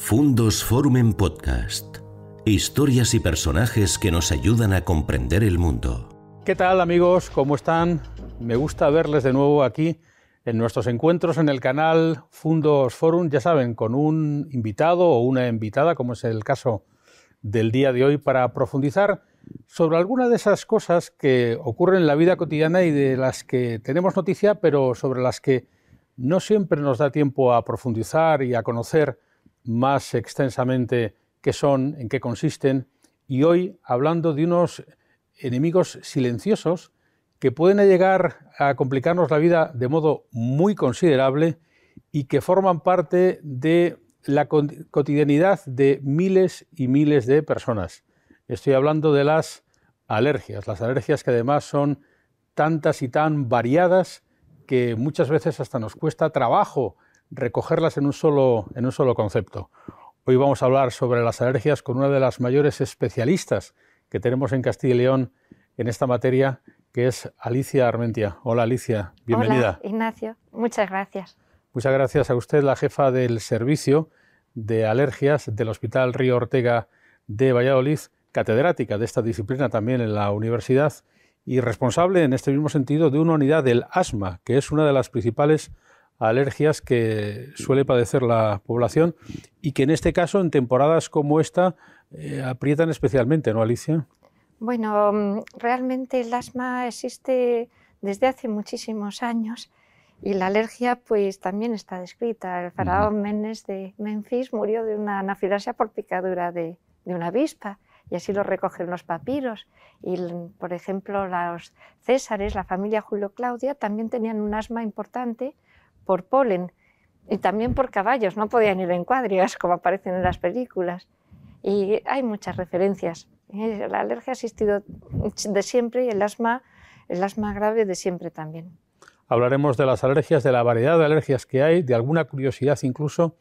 Fundos Forum en Podcast. Historias y personajes que nos ayudan a comprender el mundo. ¿Qué tal amigos? ¿Cómo están? Me gusta verles de nuevo aquí en nuestros encuentros en el canal Fundos Forum, ya saben, con un invitado o una invitada, como es el caso del día de hoy, para profundizar sobre alguna de esas cosas que ocurren en la vida cotidiana y de las que tenemos noticia, pero sobre las que no siempre nos da tiempo a profundizar y a conocer más extensamente qué son, en qué consisten, y hoy hablando de unos enemigos silenciosos que pueden llegar a complicarnos la vida de modo muy considerable y que forman parte de la cotidianidad de miles y miles de personas. Estoy hablando de las alergias, las alergias que además son tantas y tan variadas que muchas veces hasta nos cuesta trabajo recogerlas en un solo, en un solo concepto. Hoy vamos a hablar sobre las alergias con una de las mayores especialistas que tenemos en Castilla y León en esta materia, que es Alicia Armentia. Hola Alicia, bienvenida. Hola Ignacio, muchas gracias. Muchas gracias a usted, la jefa del servicio de alergias del Hospital Río Ortega de Valladolid, catedrática de esta disciplina también en la universidad y responsable en este mismo sentido de una unidad del asma, que es una de las principales alergias que suele padecer la población y que en este caso, en temporadas como esta, eh, aprietan especialmente, ¿no, Alicia? Bueno, mm, realmente el asma existe desde hace muchísimos años y la alergia pues también está descrita. El faraón Menes de Memphis murió de una anafilaxia por picadura de, de una avispa y así lo recogen los papiros. Y, por ejemplo, los Césares, la familia Julio Claudia, también tenían un asma importante por polen y también por caballos, no podían ir en cuadrigas como aparecen en las películas. Y hay muchas referencias. La alergia ha existido de siempre y el asma, el asma grave de siempre también. Hablaremos de las alergias, de la variedad de alergias que hay, de alguna curiosidad incluso.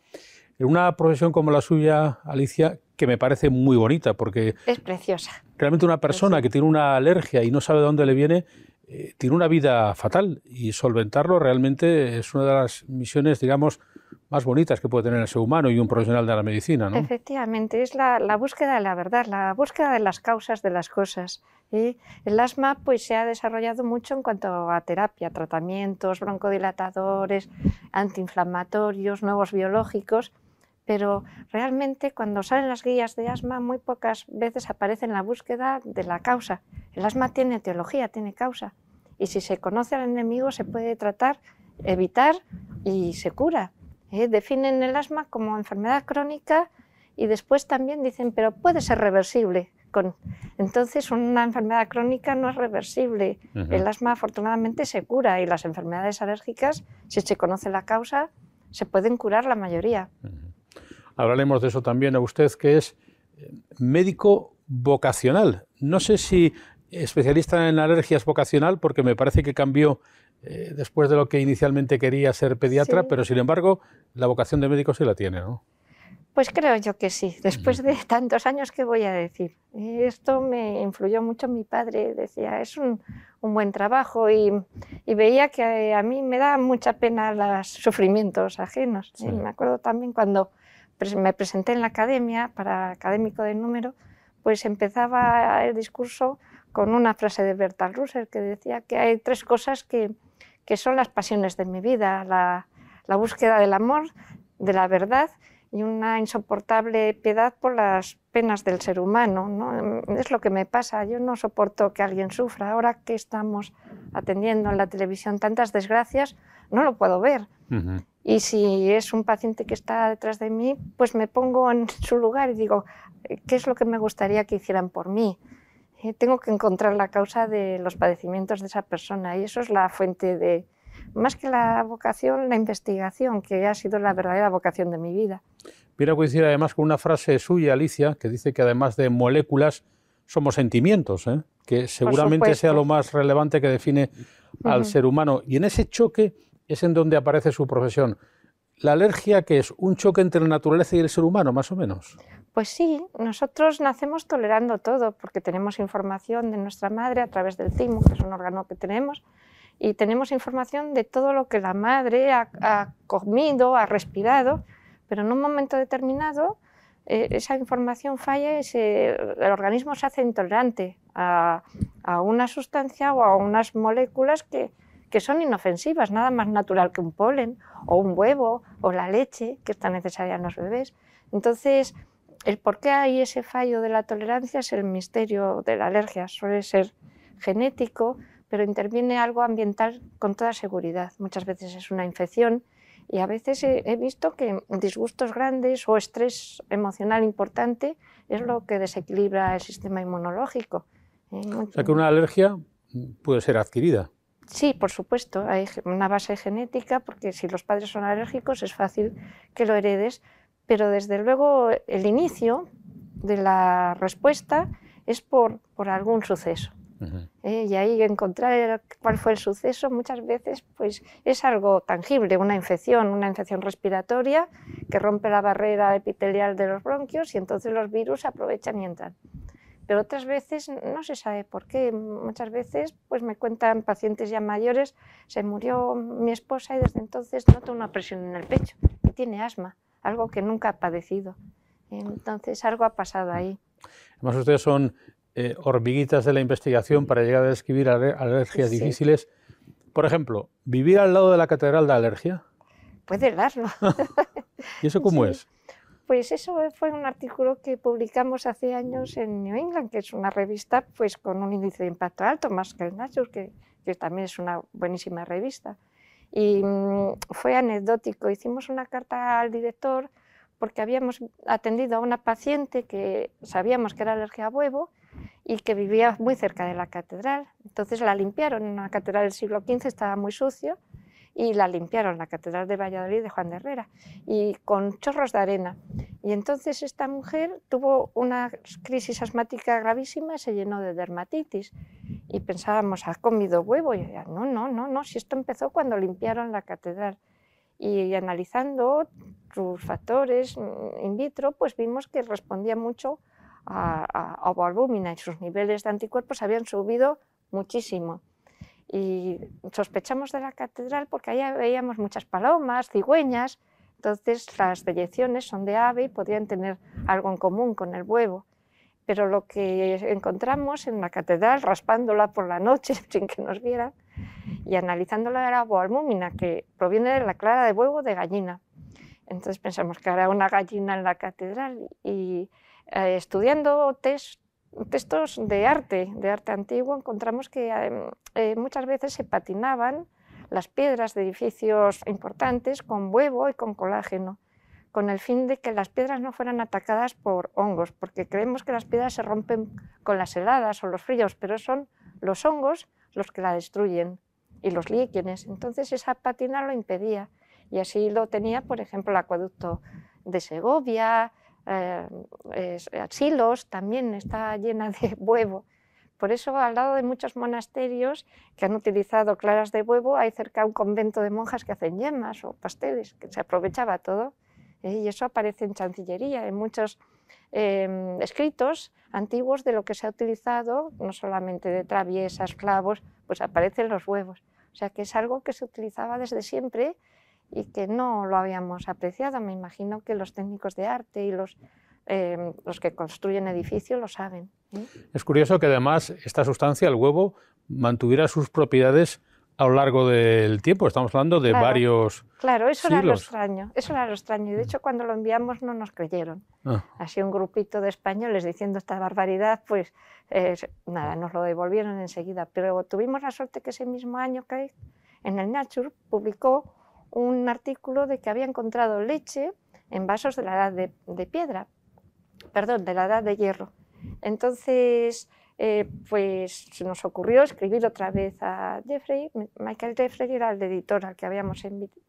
En una profesión como la suya, Alicia, que me parece muy bonita, porque... Es preciosa. Realmente una persona que tiene una alergia y no sabe de dónde le viene, eh, tiene una vida fatal y solventarlo realmente es una de las misiones, digamos, más bonitas que puede tener el ser humano y un profesional de la medicina. Efectivamente, es la, búsqueda de la verdad, la búsqueda de las causas de las cosas. y El asma pues, se ha desarrollado mucho en cuanto a terapia, tratamientos, broncodilatadores, antiinflamatorios, nuevos biológicos pero realmente cuando salen las guías de asma muy pocas veces aparece en la búsqueda de la causa. El asma tiene teología, tiene causa, y si se conoce al enemigo se puede tratar, evitar y se cura. ¿eh? Definen el asma como enfermedad crónica y después también dicen, pero puede ser reversible. Con... Entonces, una enfermedad crónica no es reversible. El asma afortunadamente se cura y las enfermedades alérgicas, si se conoce la causa, se pueden curar la mayoría hablaremos de eso también a usted, que es eh, médico vocacional. No sé si especialista en alergias vocacional, porque me parece que cambió eh, después de lo que inicialmente quería ser pediatra, pero sin embargo la vocación de médico sí la tiene, ¿no? Pues creo yo que sí, después de tantos años que voy a decir. Esto me influyó mucho mi padre, decía, es un, buen trabajo y, veía que a mí me da mucha pena los sufrimientos ajenos. Me acuerdo también cuando me presenté en la academia para académico de número, pues empezaba el discurso con una frase de Bertolt Russell que decía que hay tres cosas que, que son las pasiones de mi vida, la, la, búsqueda del amor, de la verdad y una insoportable piedad por las penas del ser humano. ¿no? Es lo que me pasa, yo no soporto que alguien sufra. Ahora que estamos atendiendo en la televisión tantas desgracias, no lo puedo ver. Y si es un paciente que está detrás de mí, pues me pongo en su lugar y digo, ¿qué es lo que me gustaría que hicieran por mí? Eh, tengo que encontrar la causa de los padecimientos de esa persona y eso es la fuente de, más que la vocación, la investigación, que ha sido la verdadera vocación de mi vida. A coincidir además con una frase suya, Alicia, que dice que además de moléculas somos sentimientos, ¿eh? que seguramente sea lo más relevante que define al ser humano. Y en ese choque es en donde aparece su profesión. ¿La alergia que es? ¿Un choque entre la naturaleza y el ser humano, más o menos? Pues sí, nosotros nacemos tolerando todo, porque tenemos información de nuestra madre a través del timo, que es un órgano que tenemos, y tenemos información de todo lo que la madre ha, comido, ha respirado, pero en un momento determinado eh, esa información falla y el organismo se hace intolerante a, una sustancia o a unas moléculas que, que, son inofensivas, nada más natural que un polen o un huevo o la leche que está necesaria en los bebés. Entonces, el por qué hay ese fallo de la tolerancia es el misterio de la alergia. Suele ser genético, pero interviene algo ambiental con toda seguridad. Muchas veces es una infección y a veces he, visto que disgustos grandes o estrés emocional importante es lo que desequilibra el sistema inmunológico. O sea que una alergia puede ser adquirida. Sí, por supuesto, hay una base genética, porque si los padres son alérgicos es fácil que lo heredes, pero desde luego el inicio de la respuesta es por, por algún suceso. ¿eh? y ahí encontrar cuál fue el suceso muchas veces pues es algo tangible, una infección, una infección respiratoria que rompe la barrera epitelial de los bronquios y entonces los virus aprovechan y entran. Pero otras veces no se sabe por qué. Muchas veces pues me cuentan pacientes ya mayores, se murió mi esposa y desde entonces noto una presión en el pecho y tiene asma, algo que nunca ha padecido. Entonces algo ha pasado ahí. Además ustedes son eh, hormiguitas de la investigación para llegar a describir alergias difíciles. Por ejemplo, ¿vivir al lado de la catedral da alergia? Puede darlo. ¿Y eso cómo es? Pues eso fue un artículo que publicamos hace años en New England, que es una revista pues, con un índice de impacto alto, más que el Nature, que, que también es una buenísima revista. Y mm, fue anecdótico. Hicimos una carta al director porque habíamos atendido a una paciente que sabíamos que era alergia a huevo y que vivía muy cerca de la catedral. Entonces la limpiaron, en una catedral del siglo XV estaba muy sucio y la limpiaron, la catedral de Valladolid de Juan de Herrera, y con chorros de arena. Y entonces esta mujer tuvo una crisis asmática gravísima se llenó de dermatitis. Y pensábamos, ¿ha comido huevo? Y yo, no, no, no, no, si esto empezó cuando limpiaron la catedral. Y analizando sus factores in vitro, pues vimos que respondía mucho a, a, y sus niveles de anticuerpos habían subido muchísimo. Y sospechamos de la catedral porque allá veíamos muchas palomas, cigüeñas, entonces las deyecciones son de ave y podrían tener algo en común con el huevo. Pero lo que encontramos en la catedral, raspándola por la noche sin que nos vieran, y analizándola era boalbúmina, que proviene de la clara de huevo de gallina. Entonces pensamos que era una gallina en la catedral y eh, estudiando textos de arte, de arte antiguo, encontramos que em, eh, muchas veces se patinaban las piedras de edificios importantes con huevo y con colágeno, con el fin de que las piedras no fueran atacadas por hongos, porque creemos que las piedras se rompen con las heladas o los fríos, pero son los hongos los que la destruyen y los líquenes. Entonces esa patina lo impedía y así lo tenía, por ejemplo, el acueducto de Segovia, eh, asilos, también está llena de huevo. Por eso, al lado de muchos monasterios que han utilizado claras de huevo, hay cerca un convento de monjas que hacen yemas o pasteles, que se aprovechaba todo. ¿eh? Y eso aparece en Chancillería, en muchos em, escritos antiguos de lo que se ha utilizado, no solamente de traviesas, clavos, pues aparecen los huevos. O sea que es algo que se utilizaba desde siempre y que no lo habíamos apreciado. Me imagino que los técnicos de arte y los, em, los que construyen edificios lo saben. ¿eh? Es curioso que además esta sustancia, el huevo, mantuviera sus propiedades a lo largo del tiempo. Estamos hablando de varios. Claro, eso era lo extraño. Eso era lo extraño. Y de hecho, cuando lo enviamos no nos creyeron. Ah. Así un grupito de españoles diciendo esta barbaridad, pues nada, nos lo devolvieron enseguida. Pero tuvimos la suerte que ese mismo año, Craig, en el Nature, publicó un artículo de que había encontrado leche en vasos de la edad de, piedra, perdón, de la edad de hierro. Entonces, eh, pues se nos ocurrió escribir otra vez a Jeffrey. Michael Jeffrey era el editor al que habíamos invitado.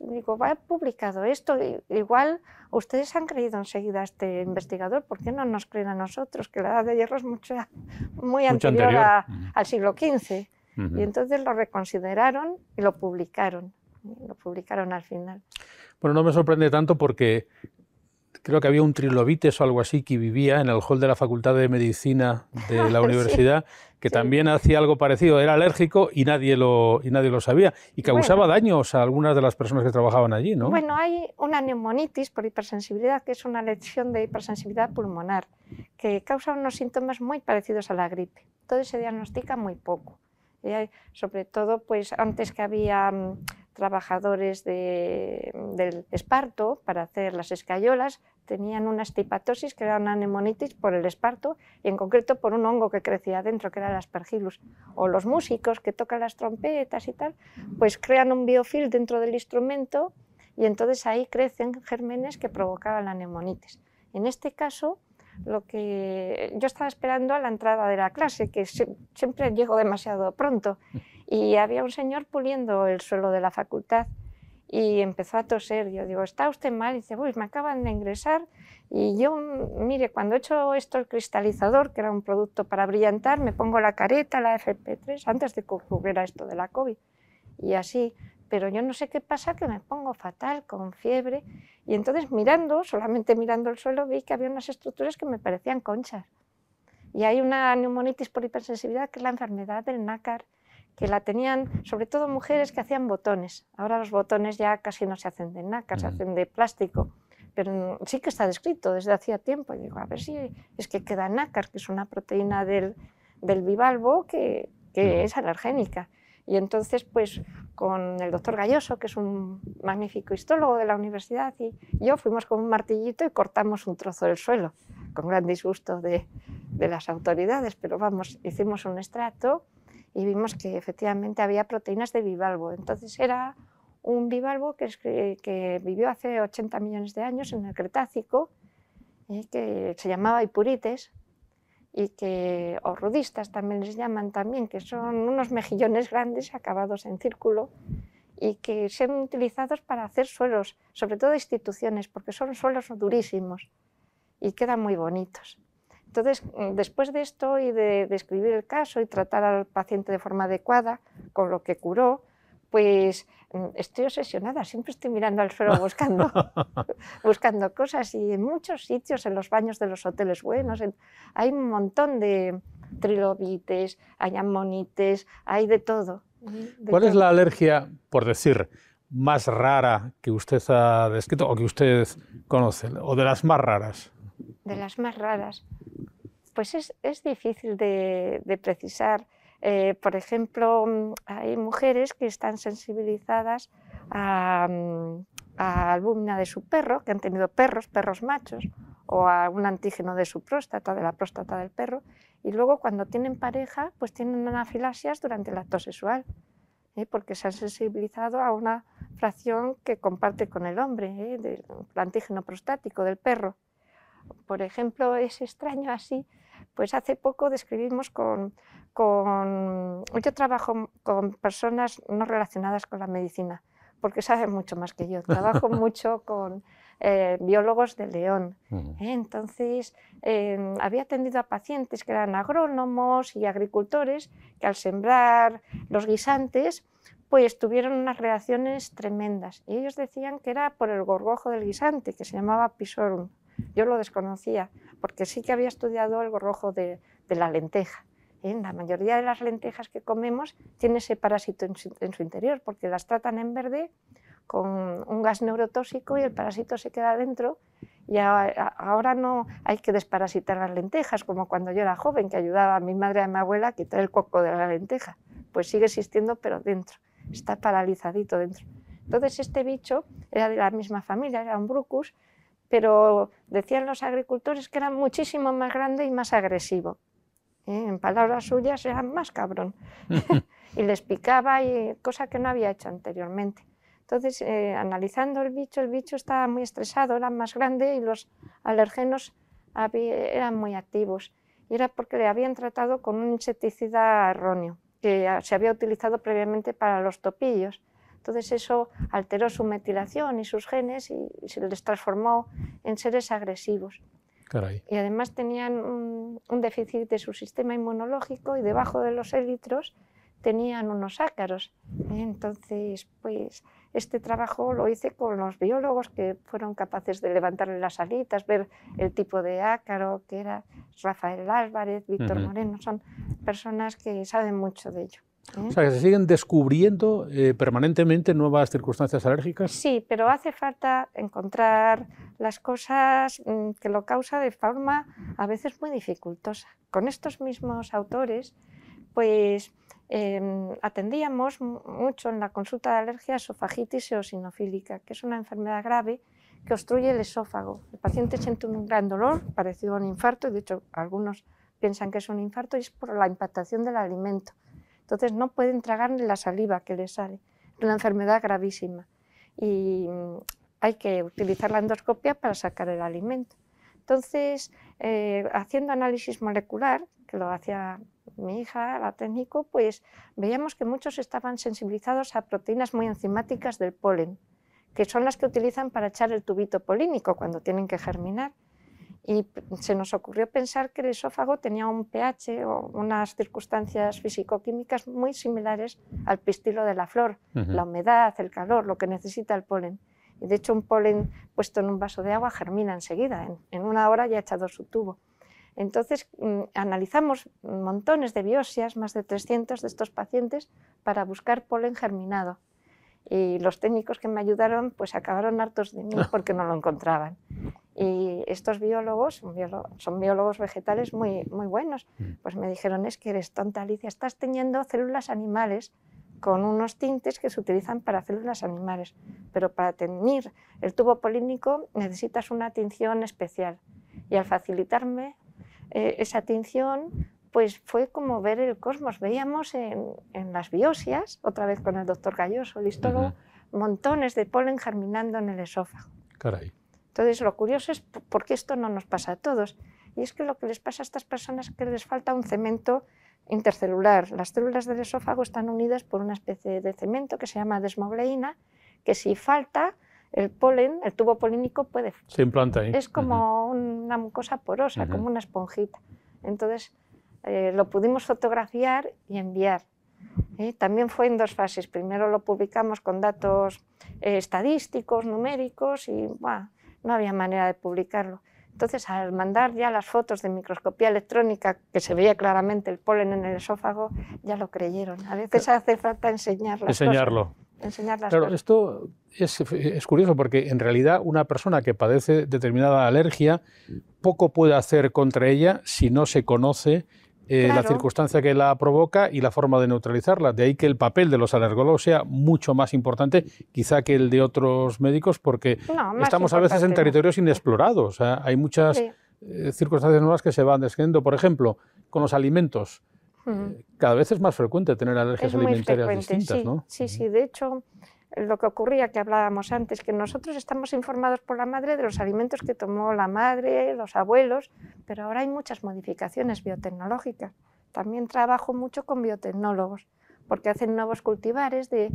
Digo, va publicado esto, igual ustedes han creído enseguida a este investigador, ¿por qué no nos creen a nosotros? Que la edad de hierro es mucho, muy anterior, al siglo XV. Y entonces lo reconsideraron y lo publicaron lo publicaron al final. Bueno, no me sorprende tanto porque creo que había un trilobites o algo así que vivía en el hall de la Facultad de Medicina de la universidad, que también hacía algo parecido, era alérgico y nadie lo, y nadie lo sabía, y causaba daños a algunas de las personas que trabajaban allí, ¿no? Bueno, hay una neumonitis por hipersensibilidad, que es una lesión de hipersensibilidad pulmonar, que causa unos síntomas muy parecidos a la gripe. Todo se diagnostica muy poco. Y sobre todo, pues antes que había trabajadores del esparto para hacer las escayolas tenían una estipatosis que era una neumonitis por el esparto y en concreto por un hongo que crecía dentro que era el aspergillus o los músicos que tocan las trompetas y tal pues crean un biofil dentro del instrumento y entonces ahí crecen gérmenes que provocaban la neumonitis en este caso lo que yo estaba esperando a la entrada de la clase que siempre llego demasiado pronto y había un señor puliendo el suelo de la facultad y empezó a toser. Yo digo, ¿está usted mal? Y dice, pues me acaban de ingresar y yo, mire, cuando he hecho esto el cristalizador, que era un producto para brillantar, me pongo la careta, la FP3, antes de que ocurriera esto de la COVID. Y así, pero yo no sé qué pasa, que me pongo fatal, con fiebre. Y entonces mirando, solamente mirando el suelo, vi que había unas estructuras que me parecían conchas. Y hay una neumonitis por hipersensibilidad, que es la enfermedad del nácar, que la tenían sobre todo mujeres que hacían botones. Ahora los botones ya casi no se hacen de nácar, se hacen de plástico, pero sí que está descrito desde hacía tiempo. Y digo, a ver si es que queda nácar, que es una proteína del, del bivalvo que, que es alergénica. Y entonces, pues con el doctor Galloso, que es un magnífico histólogo de la universidad, y yo fuimos con un martillito y cortamos un trozo del suelo, con gran disgusto de, de las autoridades, pero vamos, hicimos un extracto y vimos que efectivamente había proteínas de bivalvo. Entonces era un bivalvo que, que vivió hace 80 millones de años en el Cretácico, eh, que se llamaba Ipurites, y que, o rudistas también les llaman también, que son unos mejillones grandes acabados en círculo y que son utilizados para hacer suelos, sobre todo instituciones, porque son suelos durísimos y quedan muy bonitos. Entonces, mm, después de esto y de describir el caso y tratar al paciente de forma adecuada, con lo que curó, pues mm, estoy obsesionada, siempre estoy mirando al suelo buscando, buscando cosas y en muchos sitios, en los baños de los hoteles buenos, hay un montón de trilobites, hay amonites, hay de todo. ¿Cuál es la alergia, por decir, más rara que usted ha descrito o que usted conoce, o de las más raras? De las más raras. Pues es, es difícil de, precisar. Eh, por ejemplo, mm, hay mujeres que están sensibilizadas a, mm, a albúmina de su perro, que han tenido perros, perros machos, o a un antígeno de su próstata, de la próstata del perro, y luego cuando tienen pareja, pues tienen anafilasias durante el acto sexual, ¿eh? porque se han sensibilizado a una fracción que comparte con el hombre, ¿eh? del antígeno prostático del perro. Por ejemplo, es extraño así pues hace poco describimos con, con... Yo trabajo con personas no relacionadas con la medicina, porque saben mucho más que yo. Trabajo mucho con eh, biólogos de León. ¿eh? Entonces, em, había atendido a pacientes que eran agrónomos y agricultores que al sembrar los guisantes, pues tuvieron unas reacciones tremendas. Y ellos decían que era por el gorgojo del guisante, que se llamaba pisorum. Yo lo desconocía, porque sí que había estudiado algo rojo de, la lenteja. ¿eh? La mayoría de las lentejas que comemos tiene ese parásito en su, interior, porque las tratan en verde con un gas neurotóxico y el parásito se queda dentro y ahora no hay que desparasitar las lentejas, como cuando yo era joven, que ayudaba a mi madre y a mi abuela a quitar el coco de la lenteja. Pues sigue existiendo, pero dentro, está paralizadito dentro. Entonces este bicho era de la misma familia, era un brucus, pero decían los agricultores que era muchísimo más grande y más agresivo. ¿eh? En palabras suyas era más cabrón. y les picaba, y, cosa que no había hecho anteriormente. Entonces, eh, analizando el bicho, el bicho estaba muy estresado, era más grande y los alergenos eran muy activos. Y era porque le habían tratado con un insecticida erróneo, que se había utilizado previamente para los topillos. Entonces eso alteró su metilación y sus genes y, se les transformó en seres agresivos. Y además tenían un, déficit de su sistema inmunológico y debajo de los élitros tenían unos ácaros. Entonces, pues este trabajo lo hice con los biólogos que fueron capaces de levantarle las alitas, ver el tipo de ácaro que era Rafael Álvarez, Víctor Moreno, son personas que saben mucho de ello. O sea, que se siguen descubriendo eh, permanentemente nuevas circunstancias alérgicas. Sí, pero hace falta encontrar las cosas mm, que lo causa de forma a veces muy dificultosa. Con estos mismos autores, pues em, atendíamos mucho en la consulta de alergia esofagitis eosinofílica, que es una enfermedad grave que obstruye el esófago. El paciente siente un gran dolor, parecido a un infarto, de hecho algunos piensan que es un infarto y es por la impactación del alimento. Entonces no pueden tragar la saliva que les sale. Es una enfermedad gravísima y mm, hay que utilizar la endoscopia para sacar el alimento. Entonces, eh, haciendo análisis molecular, que lo hacía mi hija, la técnico, pues veíamos que muchos estaban sensibilizados a proteínas muy enzimáticas del polen, que son las que utilizan para echar el tubito polínico cuando tienen que germinar y se nos ocurrió pensar que el esófago tenía un pH o unas circunstancias físico-químicas muy similares al pistilo de la flor, la humedad, el calor, lo que necesita el polen. Y de hecho un polen puesto en un vaso de agua germina enseguida, en, una hora ya ha echado su tubo. Entonces mm, analizamos montones de biopsias, más de 300 de estos pacientes, para buscar polen germinado. Y los técnicos que me ayudaron pues acabaron hartos de mí porque no lo encontraban. Y estos biólogos, son biólogos vegetales muy, muy buenos, mm. pues me dijeron, es que eres tonta Alicia, estás teniendo células animales con unos tintes que se utilizan para células animales, pero para teñir el tubo polínico necesitas una tinción especial. Y al facilitarme eh, esa tinción, pues fue como ver el cosmos. Veíamos en, en las biosias, otra vez con el doctor Galloso, el histólogo, montones de polen germinando en el esófago. Caray. Entonces, lo curioso es por qué esto no nos pasa a todos. Y es que lo que les pasa a estas personas es que les falta un cemento intercelular. Las células del esófago están unidas por una especie de cemento que se llama desmogleína, que si falta, el polen, el tubo polínico puede... Se implanta ahí. Es como una mucosa porosa, como una esponjita. Entonces, eh, lo pudimos fotografiar y enviar. ¿eh? También fue en dos fases. Primero lo publicamos con datos eh, estadísticos, numéricos, y no había manera de publicarlo. Entonces, al mandar ya las fotos de microscopía electrónica, que se veía claramente el polen en el esófago, ya lo creyeron. A veces hace falta enseñar Enseñarlo. Enseñar las claro, esto es, es, curioso porque en realidad una persona que padece determinada alergia poco puede hacer contra ella si no se conoce eh, la circunstancia que la provoca y la forma de neutralizarla. De ahí que el papel de los alergólogos sea mucho más importante quizá que el de otros médicos porque estamos a veces en territorios inexplorados. hay muchas eh, circunstancias nuevas que se van describiendo. Por ejemplo, con los alimentos. Eh, cada vez es más frecuente tener alergias alimentarias distintas, sí, ¿no? Sí, sí. De hecho, lo que ocurría que hablábamos antes, que nosotros estamos informados por la madre de los alimentos que tomó la madre, los abuelos, pero ahora hay muchas modificaciones biotecnológicas. También trabajo mucho con biotecnólogos, porque hacen nuevos cultivares de,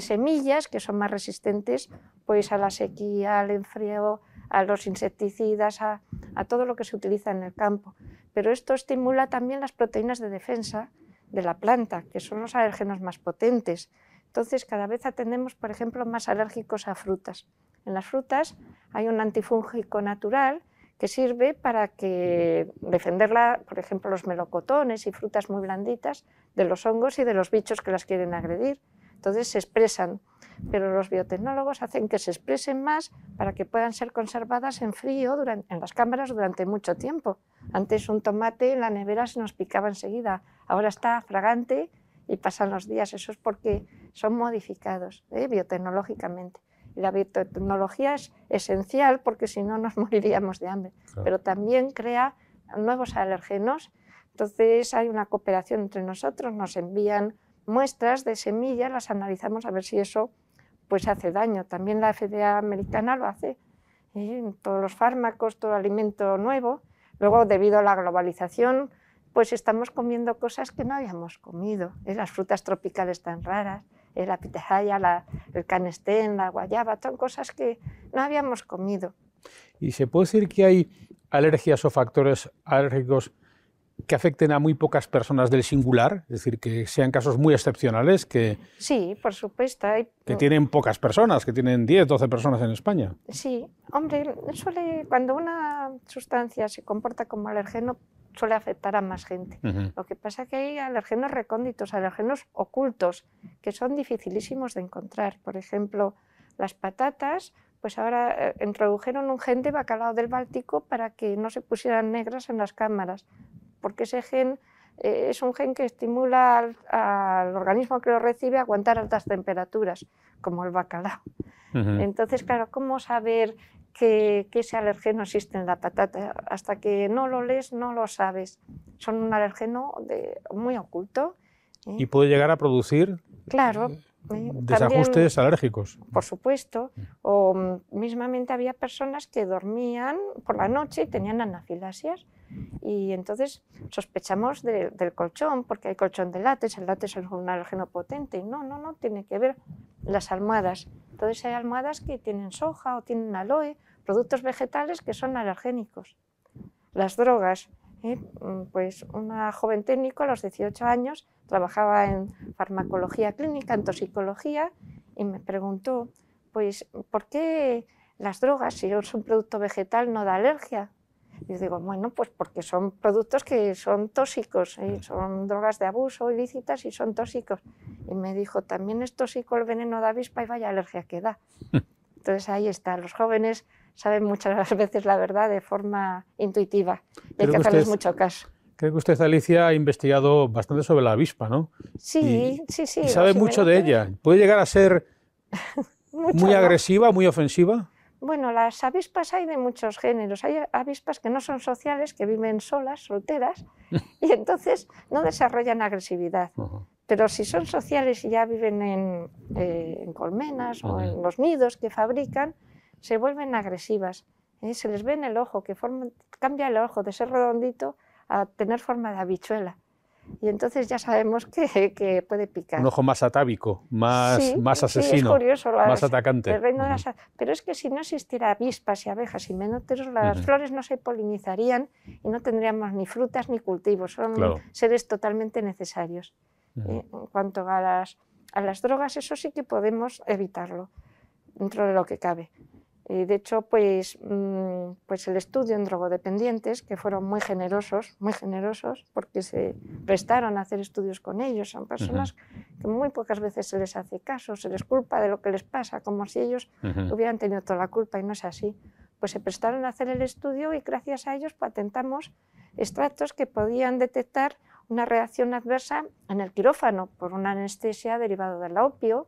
semillas que son más resistentes pues, a la sequía, al enfrío, a los insecticidas, a, a todo lo que se utiliza en el campo. Pero esto estimula también las proteínas de defensa de la planta, que son los alérgenos más potentes entonces, cada vez atendemos, por ejemplo, más alérgicos a frutas. En las frutas hay un antifúngico natural que sirve para que defenderla, por ejemplo, los melocotones y frutas muy blanditas de los hongos y de los bichos que las quieren agredir. Entonces se expresan, pero los biotecnólogos hacen que se expresen más para que puedan ser conservadas en frío en las cámaras durante mucho tiempo. Antes un tomate en la nevera se nos picaba enseguida, ahora está fragante y pasan los días. Eso es porque son modificados ¿eh? biotecnológicamente. Y la biotecnología es esencial porque si no nos moriríamos de hambre, pero también crea nuevos alergenos. Entonces hay una cooperación entre nosotros, nos envían muestras de semillas, las analizamos a ver si eso pues hace daño. También la FDA americana lo hace. ¿eh? Todos los fármacos, todo alimento nuevo. Luego, debido a la globalización, pues estamos comiendo cosas que no habíamos comido. ¿eh? Las frutas tropicales tan raras. La pitahaya, el canestén, la guayaba, son cosas que no habíamos comido. ¿Y se puede decir que hay alergias o factores alérgicos que afecten a muy pocas personas del singular, es decir, que sean casos muy excepcionales, que, Sí, por supuesto. hay- que tienen pocas personas, que tienen 10, 12 personas en España. Sí, hombre, suele, cuando una sustancia se comporta como alergeno, suele afectar a más gente. Lo que pasa es que hay alergenos recónditos, alergenos ocultos, que son dificilísimos de encontrar. Por ejemplo, las patatas, pues ahora eh, introdujeron un gen de bacalao del Báltico para que no se pusieran negras en las cámaras, porque ese gen eh, es un gen que estimula al, al organismo que lo recibe a aguantar altas temperaturas, como el bacalao. Entonces, claro, ¿cómo saber que, que ese alergeno existe en la patata? Hasta que no lo lees, no lo sabes. Son un alergeno de- muy oculto. ¿eh? Y puede llegar a producir claro, ¿eh? desajustes alérgicos. También, por supuesto. O mm, mismamente había personas que dormían por la noche y tenían anafilasias. Y entonces sospechamos de- del colchón, porque hay colchón de látex, el látex es un alergeno potente. Y no, no, no, tiene que ver las almohadas. Entonces hay almohadas que tienen soja o tienen aloe, productos vegetales que son alergénicos. Las drogas. ¿eh? Mm, Pues una joven técnico a los 18 años trabajaba en farmacología clínica, en toxicología, y me preguntó, pues, ¿por qué las drogas, si es un producto vegetal, no da alergia? Y yo digo, bueno, pues porque son productos que son tóxicos, ¿eh? son drogas de abuso ilícitas y son tóxicos. Y me dijo, también es tóxico el veneno de avispa y vaya alergia que da. Entonces ahí está, los jóvenes saben muchas veces la verdad de forma intuitiva y hay que que hacerles usted- mucho caso. Creo que usted, Alicia, ha investigado bastante sobre la avispa, ¿no? Sí, sí, sí. y sabe mucho de ella. ¿Puede llegar a ser muy ¿no? agresiva, muy ofensiva? Bueno, las avispas hay de muchos géneros. Hay avispas que no son sociales, que viven solas, solteras, y entonces no desarrollan agresividad. Pero si son sociales y ya viven en, eh, en colmenas o en los nidos que fabrican, se vuelven agresivas. ¿eh? Se les ve en el ojo, que forman- cambia el ojo de ser redondito a tener forma de habichuela. Y entonces ya sabemos que, que puede picar. Un ojo más atávico, más, Sí, más sí, es asesino, más atacante. el reino de Ujú. las a- Pero es que si no existiera avispas y abejas y menóteros, las flores no se polinizarían y no tendríamos ni frutas ni cultivos. Son Claro. seres totalmente necesarios. Eh, en cuanto a las, a las drogas, eso sí que podemos evitarlo dentro de lo que cabe. Y de hecho, pues, mm, pues el estudio en drogodependientes, que fueron muy generosos, muy generosos, porque se prestaron a hacer estudios con ellos. Son personas que muy pocas veces se les hace caso, se les culpa de lo que les pasa, como si ellos Ujú. hubieran tenido toda la culpa y no es así. Pues se prestaron a hacer el estudio y gracias a ellos patentamos extractos que podían detectar una reacción adversa en el quirófano por una anestesia derivada del opio,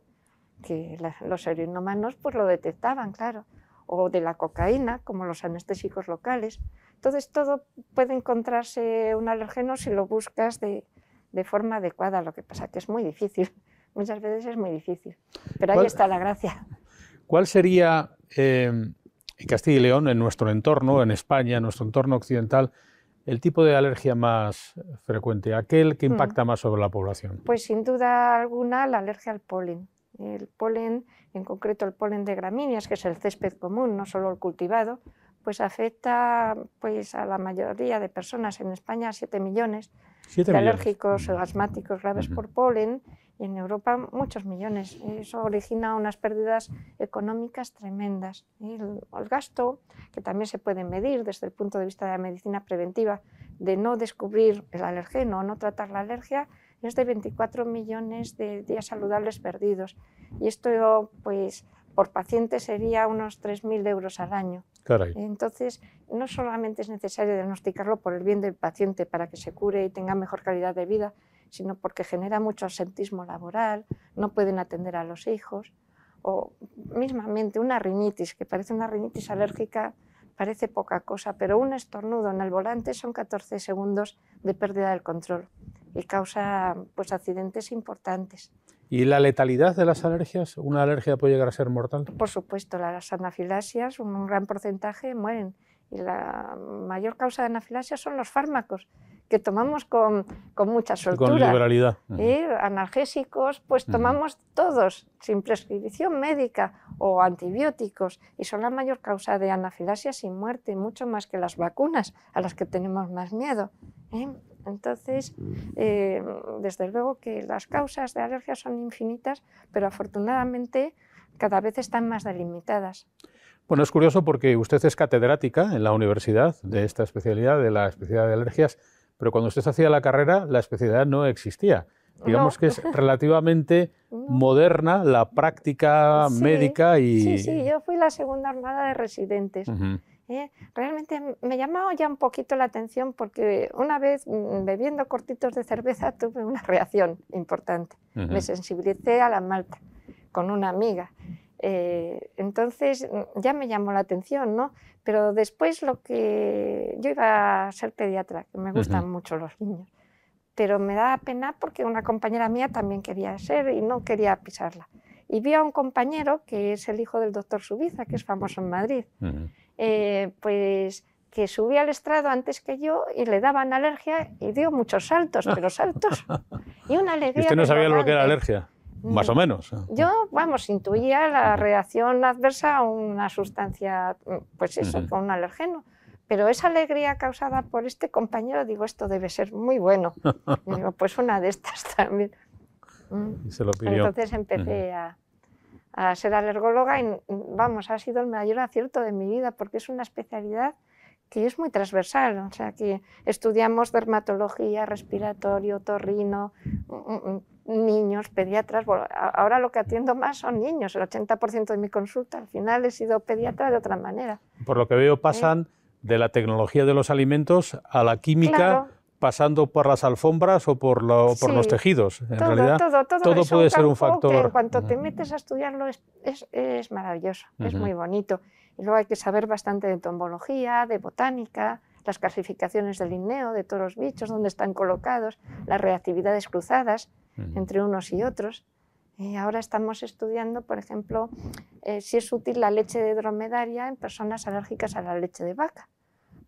que la- los heroinómanos pues lo detectaban, claro, o de la cocaína, como los anestésicos locales. Entonces todo puede encontrarse un alergeno si lo buscas de, de forma adecuada, lo que pasa que es muy difícil, muchas veces es muy difícil, pero ahí ¿Cuál- está la gracia. ¿Cuál sería eh, en Castilla y León, en nuestro entorno, en España, en nuestro entorno occidental, el tipo de alergia más frecuente, aquel que Mm. impacta más sobre la población? Pues sin duda alguna la alergia al polen. El polen, en concreto el polen de gramíneas, que es el césped común, no solo el cultivado, pues afecta pues, a la mayoría de personas en España, 7 millones Siete de millones. alérgicos o asmáticos graves por polen y en Europa muchos millones. Eso origina unas pérdidas económicas tremendas. El, el gasto, que también se puede medir desde el punto de vista de la medicina preventiva, de no descubrir el alergeno o no tratar la alergia, es de 24 millones de días saludables perdidos. Y esto, pues, por paciente sería unos 3.000 euros al año. Caray. Entonces, no solamente es necesario diagnosticarlo por el bien del paciente para que se cure y tenga mejor calidad de vida, sino porque genera mucho absentismo laboral, no pueden atender a los hijos, o mismamente una rinitis, que parece una rinitis alérgica, parece poca cosa, pero un estornudo en el volante son 14 segundos de pérdida del control y causa pues, accidentes importantes. ¿Y la letalidad de las alergias? ¿Una alergia puede llegar a ser mortal? Por supuesto, las anafilasias, un gran porcentaje mueren. Y la mayor causa de anafilasia son los fármacos, que tomamos con, con mucha soltura. con liberalidad. ¿eh? Analgésicos, pues tomamos todos, sin prescripción médica, o antibióticos, y son la mayor causa de anafilasia sin muerte, mucho más que las vacunas, a las que tenemos más miedo. ¿eh? Entonces, eh, desde luego que las causas de alergia son infinitas, pero afortunadamente cada vez están más delimitadas. Bueno, es curioso porque usted es catedrática en la universidad de esta especialidad, de la especialidad de alergias, pero cuando usted hacía la carrera, la especialidad no existía. Digamos que es relativamente moderna la práctica médica y... Sí, sí, yo fui la segunda armada de residentes. ¿Eh? Realmente me llamó ya un poquito la atención porque una vez mm, bebiendo cortitos de cerveza tuve una reacción importante. Me sensibilicé a la malta con una amiga. Eh, entonces mm, ya me llamó la atención, ¿no? Pero después lo que yo iba a ser pediatra, que me gustan mucho los niños, pero me da pena porque una compañera mía también quería ser y no quería pisarla. Y vi a un compañero que es el hijo del doctor Subiza, que es famoso en Madrid. Eh, pues que subía al estrado antes que yo y le daban alergia y dio muchos saltos, pero saltos. Y una alegría. ¿Y usted no sabía lo que era alergia? Más o menos. Yo, vamos, intuía la reacción adversa a una sustancia, pues eso, con un alergeno. Pero esa alegría causada por este compañero, digo, esto debe ser muy bueno. Y digo, pues una de estas también. Y se lo pidió. Entonces empecé a, a ser alergóloga y vamos, ha sido el mayor acierto de mi vida porque es una especialidad que es muy transversal, o sea que estudiamos dermatología, respiratorio, torrino, mm, mm, niños, pediatras, ahora lo que atiendo más son niños, el 80% de mi consulta, al final he sido pediatra de otra manera. Por lo que veo pasan de la tecnología de los alimentos a la química, pasando por las alfombras o por, por los tejidos. En todo, realidad, todo, todo, puede ser un factor. en cuanto te metes a estudiarlo es, es, maravilloso, es muy bonito. Y luego hay que saber bastante de entomología, de botánica, las clasificaciones del linneo, de todos los bichos, dónde están colocados, las reactividades cruzadas entre unos y otros. Y ahora estamos estudiando, por ejemplo, eh, si es útil la leche de dromedaria en personas alérgicas a la leche de vaca,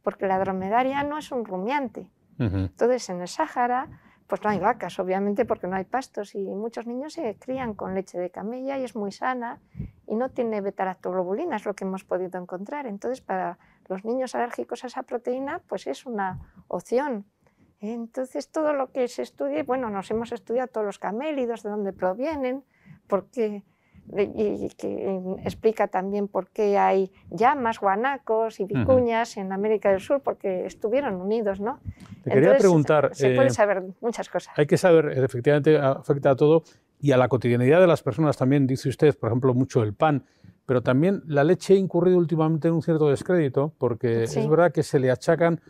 porque la dromedaria no es un rumiante, entonces, en el Sáhara, pues no hay vacas, obviamente, porque no hay pastos y muchos niños se crían con leche de camella y es muy sana y no tiene beta-lactoglobulina, es lo que hemos podido encontrar. Entonces, para los niños alérgicos a esa proteína, pues es una opción. Entonces, todo lo que se estudie, bueno, nos hemos estudiado todos los camélidos, de dónde provienen, porque y que explica también por qué hay llamas, guanacos y vicuñas en América del Sur, porque estuvieron unidos, ¿no? Te quería preguntar... Se puede eh, saber muchas cosas. Hay que saber, efectivamente, afecta a todo y a la cotidianidad de las personas también, dice usted, por ejemplo, mucho el pan, pero también la leche ha incurrido últimamente en un cierto descrédito, porque es verdad que se le achacan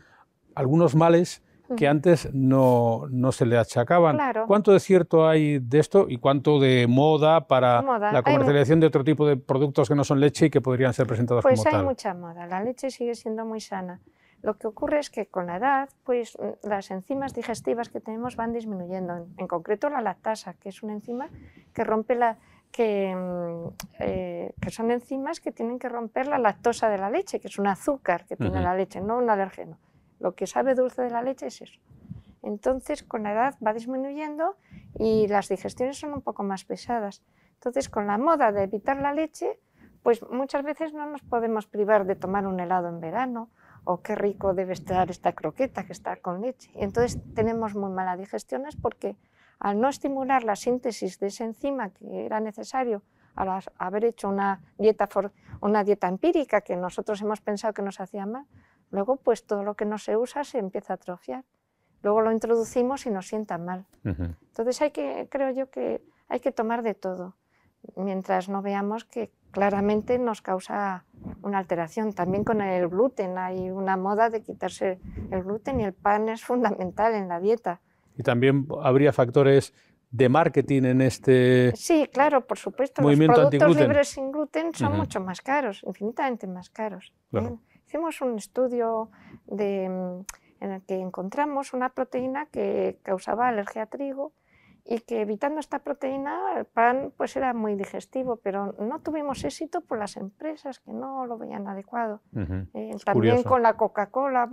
algunos males que antes no, no se le achacaban. ¿Cuánto de cierto hay de esto y cuánto de moda para la comercialización de otro tipo de productos que no son leche y que podrían ser presentados pues como tal? Pues hay mucha moda. La leche sigue siendo muy sana. Lo que ocurre es que con la edad, pues mm, las enzimas digestivas que tenemos van disminuyendo. En, concreto la lactasa, que es una enzima que rompe la que, mm, eh, que, son enzimas que tienen que romper la lactosa de la leche, que es un azúcar que tiene la leche, no un alergeno. Lo que sabe dulce de la leche es eso. Entonces, con la edad va disminuyendo y las digestiones son un poco más pesadas. Entonces, con la moda de evitar la leche, pues muchas veces no nos podemos privar de tomar un helado en verano o qué rico debe estar esta croqueta que está con leche. Y entonces tenemos muy malas digestiones porque al no estimular la síntesis de esa enzima que era necesario al haber hecho una dieta, una dieta empírica que nosotros hemos pensado que nos hacía mal, Luego, pues todo lo que no se usa se empieza a atrofiar. Luego lo introducimos y nos sienta mal. Entonces hay que, creo yo que hay que tomar de todo, mientras no veamos que claramente nos causa una alteración. También con el gluten hay una moda de quitarse el gluten y el pan es fundamental en la dieta. Y también habría factores de marketing en este Sí, claro, por supuesto. Los productos libres sin gluten son mucho más caros, infinitamente más caros. ¿eh? Hicimos un estudio de, mm, en el que encontramos una proteína que causaba alergia a trigo y que evitando esta proteína el pan pues era muy digestivo, pero no tuvimos éxito por las empresas que no lo veían adecuado. Eh, también con la Coca-Cola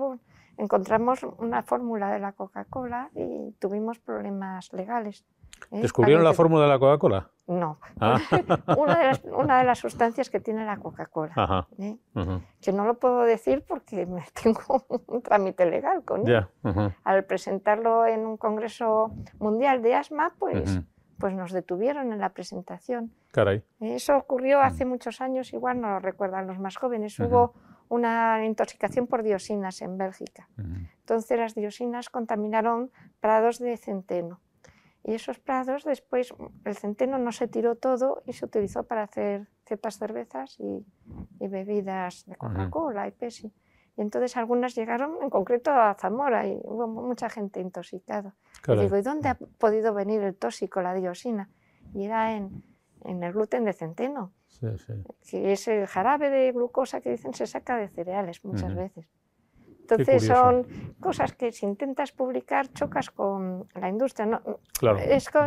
encontramos una fórmula de la Coca-Cola y tuvimos problemas legales. ¿Eh? ¿Descubrieron la fórmula de la Coca-Cola? No, Ah. una, de las, una de las sustancias que tiene la Coca-Cola. ¿eh? Que no lo puedo decir porque me tengo un trámite legal con él. Al presentarlo en un congreso mundial de asma, pues, pues nos detuvieron en la presentación. Caray. Eso ocurrió hace muchos años, igual no lo recuerdan los más jóvenes. Hubo una intoxicación por dioxinas en Bélgica. Entonces las dioxinas contaminaron prados de centeno. Y esos prados después, el centeno no se tiró todo y se utilizó para hacer ciertas cervezas y, y bebidas de Coca-Cola y Pepsi. Y entonces algunas llegaron en concreto a Zamora y hubo mucha gente intoxicada. Y digo, ¿y dónde ha podido venir el tóxico, la dioxina? Y era en, en el gluten de centeno, Sí, sí. que es el jarabe de glucosa que dicen se saca de cereales muchas Ujú. veces. Entonces son cosas que si intentas publicar chocas con la industria. No, Claro. es co-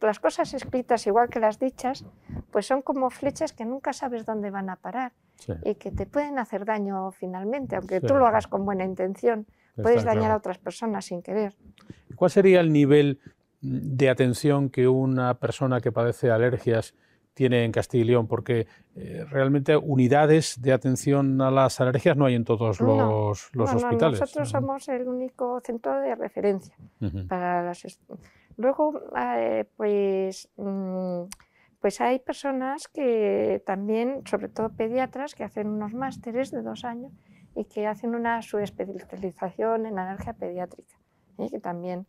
las cosas escritas igual que las dichas, pues son como flechas que nunca sabes dónde van a parar Sí, y que te pueden hacer daño finalmente, aunque Sí. tú lo hagas con buena intención, está puedes dañar claro. a otras personas sin querer. ¿Cuál sería el nivel de atención que una persona que padece alergias tiene en Castilla y León? Porque eh, realmente unidades de atención a las alergias no hay en todos No, los, los No, no, hospitales. nosotros somos el único centro de referencia. Ujú. para las Luego, eh, pues, mm, pues hay personas que también, sobre todo pediatras, que hacen unos másteres de dos años y que hacen una subespecialización en alergia pediátrica, ¿eh? que también.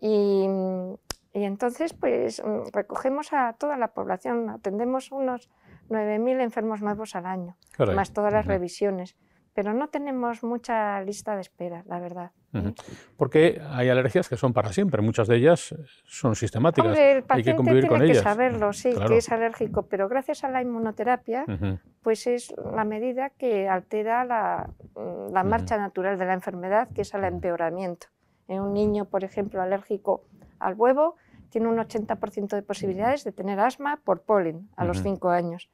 Y, mm, y entonces, pues, mm, recogemos a toda la población, atendemos unos 9.000 enfermos nuevos al año, Caray. más todas las revisiones. Pero no tenemos mucha lista de espera, la verdad. Porque hay alergias que son para siempre, muchas de ellas son sistemáticas. Hombre, el hay que paciente convivir tiene con que ellas. saberlo, sí, Claro. que es alérgico, pero gracias a la inmunoterapia, pues es la medida que altera la, mm, la marcha natural de la enfermedad, que es el empeoramiento. En un niño, por ejemplo, alérgico al huevo, tiene un 80% de posibilidades de tener asma por polen a los Ujú. 5 años.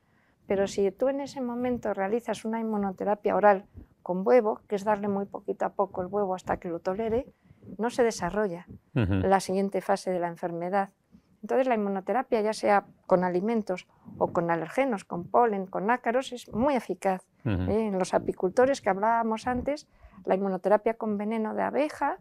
Pero si tú en ese momento realizas una inmunoterapia oral con huevo, que es darle muy poquito a poco el huevo hasta que lo tolere, no se desarrolla la siguiente fase de la enfermedad. Entonces la inmunoterapia, ya sea con alimentos o con alergenos, con polen, con ácaros, es muy eficaz. ¿eh? En los apicultores que hablábamos antes, la inmunoterapia con veneno de abeja,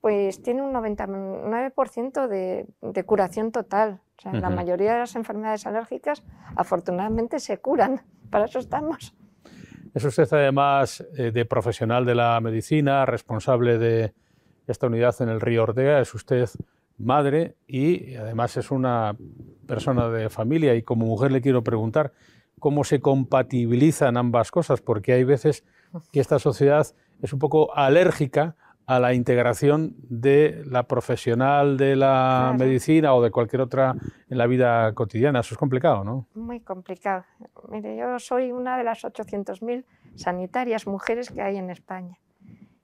pues tiene un 99% de, de curación total. O sea, la Ujú. mayoría de las enfermedades alérgicas afortunadamente se curan. Para eso estamos. Es usted además eh, de profesional de la medicina, responsable de esta unidad en el Río Ortega, es usted madre y además es una persona de familia y como mujer le quiero preguntar cómo se compatibilizan ambas cosas, porque hay veces que esta sociedad es un poco alérgica a la integración de la profesional de la Claro. medicina o de cualquier otra en la vida cotidiana. Eso es complicado, ¿no? Muy complicado. Mire, yo soy una de las 800.000 sanitarias mujeres que hay en España.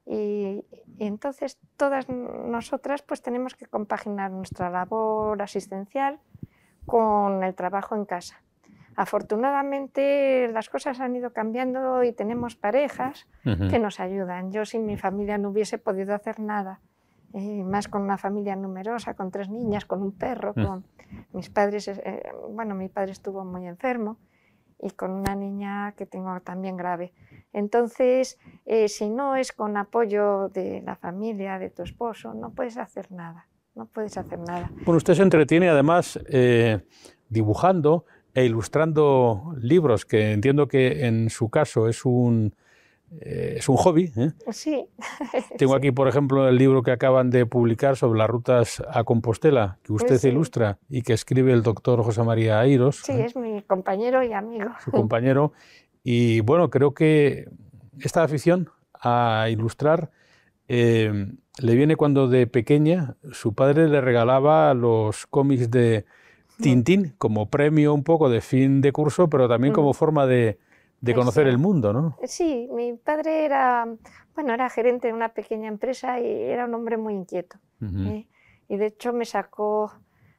Y, y entonces todas nosotras pues tenemos que compaginar nuestra labor asistencial con el trabajo en casa. Afortunadamente las cosas han ido cambiando y tenemos parejas que nos ayudan. Yo sin mi familia no hubiese podido hacer nada, eh, más con una familia numerosa, con tres niñas, con un perro, con mis padres, eh, bueno, mi padre estuvo muy enfermo y con una niña que tengo también grave. Entonces, eh, si no es con apoyo de la familia, de tu esposo, no puedes hacer nada, no puedes hacer nada. Bueno, usted se entretiene además eh, dibujando e ilustrando libros, que entiendo que en su caso es un, eh, es un hobby. ¿eh? Sí, Tengo aquí, por ejemplo, el libro que acaban de publicar sobre las rutas a Compostela, que usted Sí. ilustra y que escribe el doctor José María Airos, sí, ¿eh? es mi compañero y amigo. su compañero. Y bueno, creo que esta afición a ilustrar le viene cuando de pequeña su padre le regalaba los cómics de Tintín como premio un poco de fin de curso, pero también como forma de, de conocer sí. el mundo, ¿no? Sí, mi padre era, bueno, era gerente de una pequeña empresa y era un hombre muy inquieto. ¿eh? Y de hecho me sacó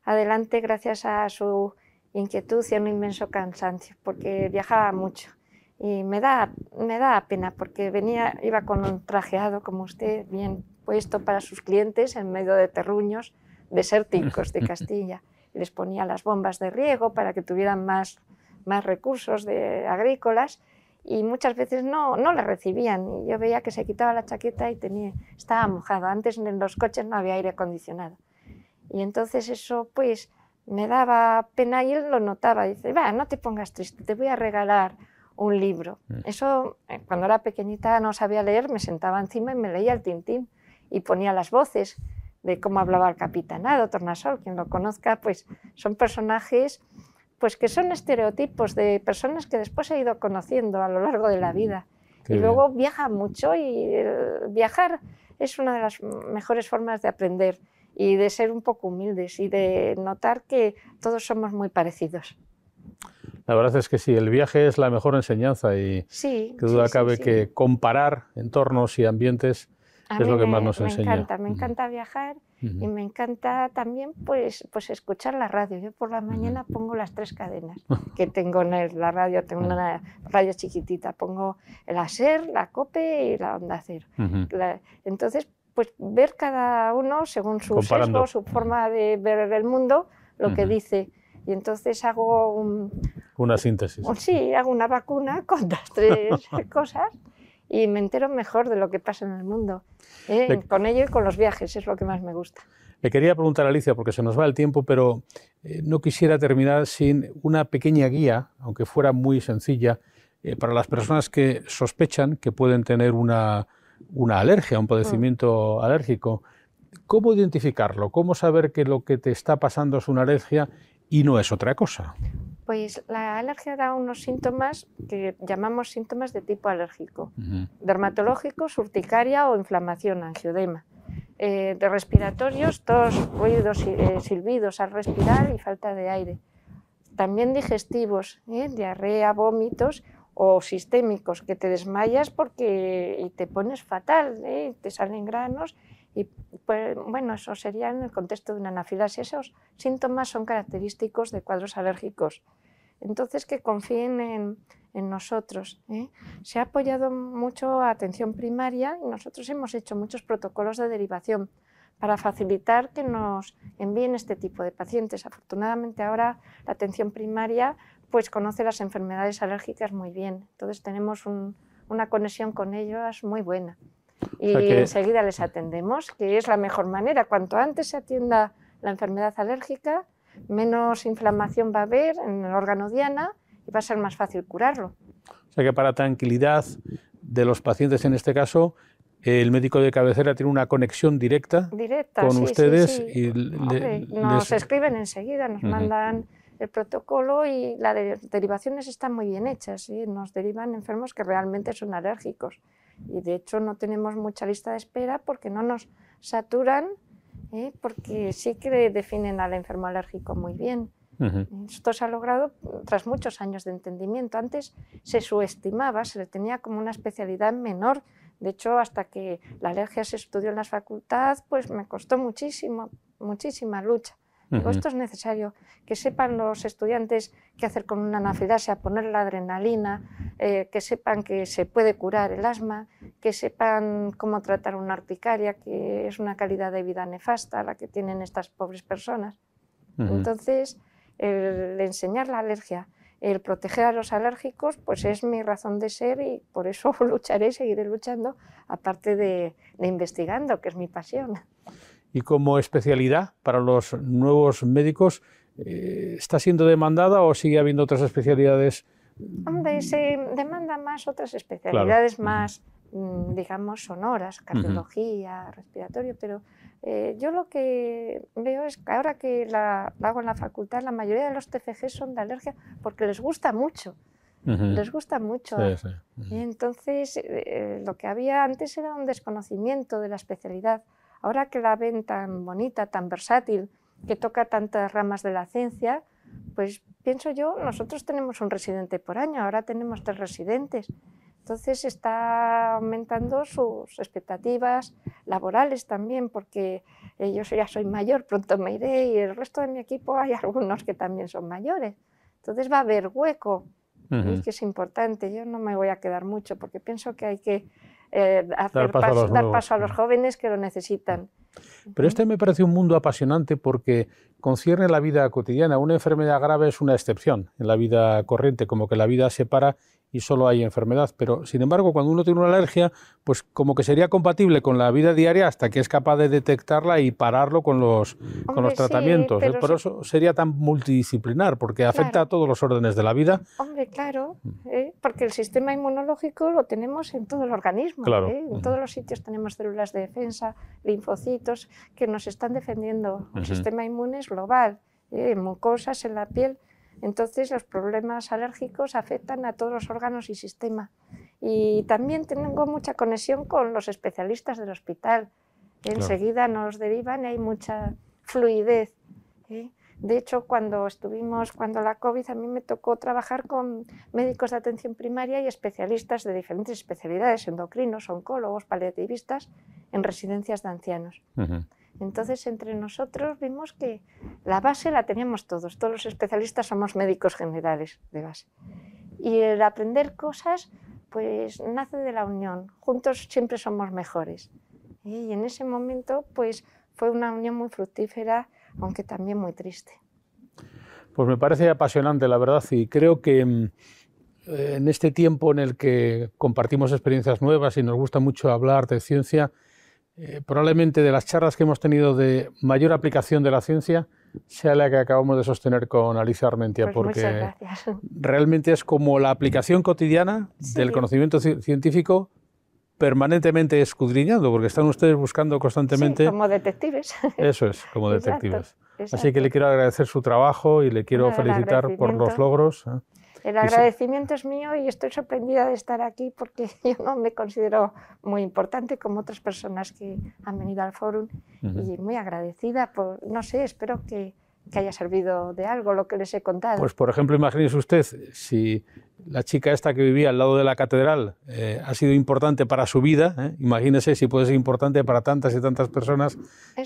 adelante gracias a su inquietud y a un inmenso cansancio, porque viajaba mucho. Y me da, me da pena, porque venía, iba con un trajeado como usted, bien puesto para sus clientes, en medio de terruños, desérticos de Castilla. Les ponía las bombas de riego para que tuvieran más, más recursos de, agrícolas y muchas veces no, no la recibían. Y yo veía que se quitaba la chaqueta y tenía, estaba mojado. Antes en los coches no había aire acondicionado. Y entonces eso pues me daba pena y él lo notaba. Dice, va, no te pongas triste, te voy a regalar un libro. Mm. Eso, eh, cuando era pequeñita no sabía leer, me sentaba encima y me leía el tintín y ponía las voces de cómo hablaba el capitanado, Tornasol, quien lo conozca, pues son personajes pues que son estereotipos de personas que después he ido conociendo a lo largo de la vida. y luego viaja mucho y viajar es una de las mejores formas de aprender y de ser un poco humildes y de notar que todos somos muy parecidos. La verdad es que sí, el viaje es la mejor enseñanza y sí, que duda cabe que comparar entornos y ambientes es lo que más nos enseña. Me encanta, me encanta viajar y me encanta también pues, pues escuchar la radio. Yo por la mañana pongo las tres cadenas que tengo en la radio, tengo una radio chiquitita, pongo el ASER, la COPE y la Onda Cero. entonces, pues ver cada uno según su sesgo, su forma de ver el mundo, lo que dice. Y entonces hago una síntesis. sí, hago una vacuna con las tres cosas y me entero mejor de lo que pasa en el mundo. ¿eh? Con ello y con los viajes, es lo que más me gusta. Le quería preguntar a Alicia, porque se nos va el tiempo, pero eh, no quisiera terminar sin una pequeña guía, aunque fuera muy sencilla, eh, para las personas que sospechan que pueden tener una, una alergia, un padecimiento mm. alérgico. ¿Cómo identificarlo? ¿Cómo saber que lo que te está pasando es una alergia y no es otra cosa? Pues la alergia da unos síntomas que llamamos síntomas de tipo alérgico, dermatológico, urticaria o inflamación, angiodema. Eh, de respiratorios, tos, ruidos, eh, silbidos al respirar y falta de aire. También digestivos, ¿eh? diarrea, vómitos o sistémicos, que te desmayas porque y te pones fatal, te salen granos y pues, bueno, eso sería en el contexto de una anafilaxia. Esos síntomas son característicos de cuadros alérgicos. Entonces, que confíen en, nosotros. ¿eh? Se ha apoyado mucho a atención primaria y nosotros hemos hecho muchos protocolos de derivación para facilitar que nos envíen este tipo de pacientes. Afortunadamente ahora la atención primaria pues conoce las enfermedades alérgicas muy bien, entonces tenemos una conexión con ellos muy buena y enseguida les atendemos, que es la mejor manera. Cuanto antes se atienda la enfermedad alérgica, menos inflamación va a haber en el órgano diana y va a ser más fácil curarlo. O sea que para tranquilidad de los pacientes en este caso, el médico de cabecera tiene una conexión directa, con ustedes y nos escriben enseguida, nos mandan el protocolo y las derivaciones están muy bien hechas, nos derivan enfermos que realmente son alérgicos y de hecho no tenemos mucha lista de espera porque no nos saturan, ¿eh? porque sí que definen al enfermo alérgico muy bien. Esto se ha logrado tras muchos años de entendimiento. Antes se subestimaba, se le tenía como una especialidad menor. De hecho, hasta que la alergia se estudió en la facultad, pues me costó muchísimo, muchísima lucha esto es necesario, que sepan los estudiantes qué hacer con una anafilaxia, poner la adrenalina, eh, que sepan que se puede curar el asma, que sepan cómo tratar una urticaria, que es una calidad de vida nefasta la que tienen estas pobres personas. Entonces, el enseñar la alergia, el proteger a los alérgicos, pues es mi razón de ser y por eso lucharé, seguiré luchando, aparte de investigando, que es mi pasión y como especialidad para los nuevos médicos, eh, ¿está siendo demandada o sigue habiendo otras especialidades? Hombre, se demanda más otras especialidades más, mm, digamos, sonoras, cardiología, respiratorio, pero eh, yo lo que veo es que ahora que la, hago en la facultad, la mayoría de los TFG son de alergia porque les gusta mucho. Les gusta mucho. Y entonces, eh, lo que había antes era un desconocimiento de la especialidad. Ahora que la ven tan bonita, tan versátil, que toca tantas ramas de la ciencia, pues pienso yo, nosotros tenemos un residente por año, ahora tenemos tres residentes. Entonces está aumentando sus expectativas laborales también, porque yo ya soy mayor, pronto me iré y el resto de mi equipo hay algunos que también son mayores. Entonces va a haber hueco, y que es importante. Yo no me voy a quedar mucho porque pienso que hay que eh, dar, paso, a los jóvenes que lo necesitan. Pero este me parece un mundo apasionante porque concierne la vida cotidiana. Una enfermedad grave es una excepción en la vida corriente, como que la vida se para y solo hay enfermedad. Pero, sin embargo, cuando uno tiene una alergia, pues como que sería compatible con la vida diaria hasta que es capaz de detectarla y pararlo con los, con los tratamientos. ¿eh? Por eso sería tan multidisciplinar, porque afecta a todos los órdenes de la vida. Hombre, claro, mm. ¿eh? porque el sistema inmunológico lo tenemos en todo el organismo. ¿eh? En todos los sitios tenemos células de defensa, linfocitos, que nos están defendiendo. El sistema inmune es global, mucosas en la piel entonces los problemas alérgicos afectan a todos los órganos y sistema. Y también tengo mucha conexión con los especialistas del hospital. Enseguida nos derivan y hay mucha fluidez. ¿eh? De hecho, cuando estuvimos, cuando la COVID, a mí me tocó trabajar con médicos de atención primaria y especialistas de diferentes especialidades, endocrinos, oncólogos, paliativistas, en residencias de ancianos. Entonces, entre nosotros vimos que la base la teníamos todos, todos los especialistas somos médicos generales de base. Y el aprender cosas, pues nace de la unión, juntos siempre somos mejores. Y en ese momento, pues fue una unión muy fructífera, aunque también muy triste. Pues me parece apasionante, la verdad, y creo que mm, en este tiempo en el que compartimos experiencias nuevas y nos gusta mucho hablar de ciencia, eh, probablemente de las charlas que hemos tenido de mayor aplicación de la ciencia sea la que acabamos de sostener con Alicia Armentia, pues porque realmente es como la aplicación cotidiana del conocimiento científico permanentemente escudriñando, porque están ustedes buscando constantemente... como detectives. Eso es, como detectives. Así que le quiero agradecer su trabajo y le quiero felicitar por los logros. El agradecimiento es mío y estoy sorprendida de estar aquí porque yo no me considero muy importante como otras personas que han venido al foro y muy agradecida por, no sé, espero que, que haya servido de algo lo que les he contado. Pues, por ejemplo, imagínese usted si la chica esta que vivía al lado de la catedral eh, ha sido importante para su vida, ¿eh? imagínese si puede ser importante para tantas y tantas personas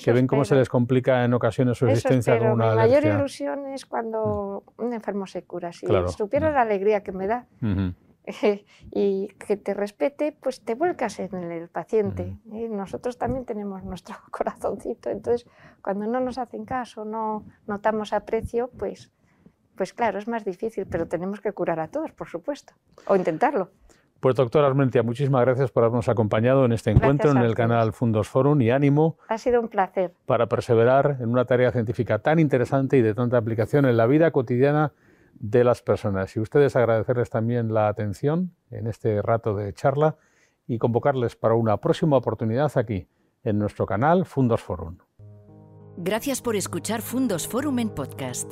que ven cómo se les complica en ocasiones su existencia con una Mi mayor ilusión es cuando un enfermo se cura. Si supiera la alegría que me da. y que te respete, pues te vuelcas en el paciente. nosotros también tenemos nuestro corazoncito, entonces cuando no nos hacen caso, no notamos aprecio, pues, pues claro, es más difícil, pero tenemos que curar a todos, por supuesto, o intentarlo. Pues doctora Armentia, muchísimas gracias por habernos acompañado en este encuentro en el canal Fundos Forum y ánimo. Ha sido un placer. Para perseverar en una tarea científica tan interesante y de tanta aplicación en la vida cotidiana de las personas. Y ustedes agradecerles también la atención en este rato de charla y convocarles para una próxima oportunidad aquí, en nuestro canal Fundos Forum. Gracias por escuchar Fundos Forum en podcast.